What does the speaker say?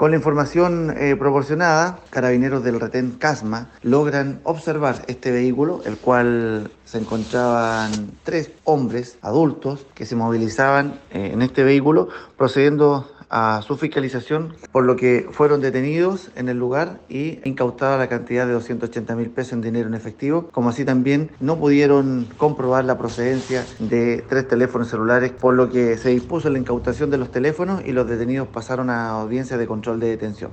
Con la información eh, proporcionada, carabineros del retén Casma logran observar este vehículo, el cual se encontraban tres hombres adultos que se movilizaban eh, en este vehículo procediendo a su fiscalización, por lo que fueron detenidos en el lugar y incautada la cantidad de 280 mil pesos en dinero en efectivo, como así también no pudieron comprobar la procedencia de tres teléfonos celulares, por lo que se dispuso la incautación de los teléfonos y los detenidos pasaron a audiencia de control de detención.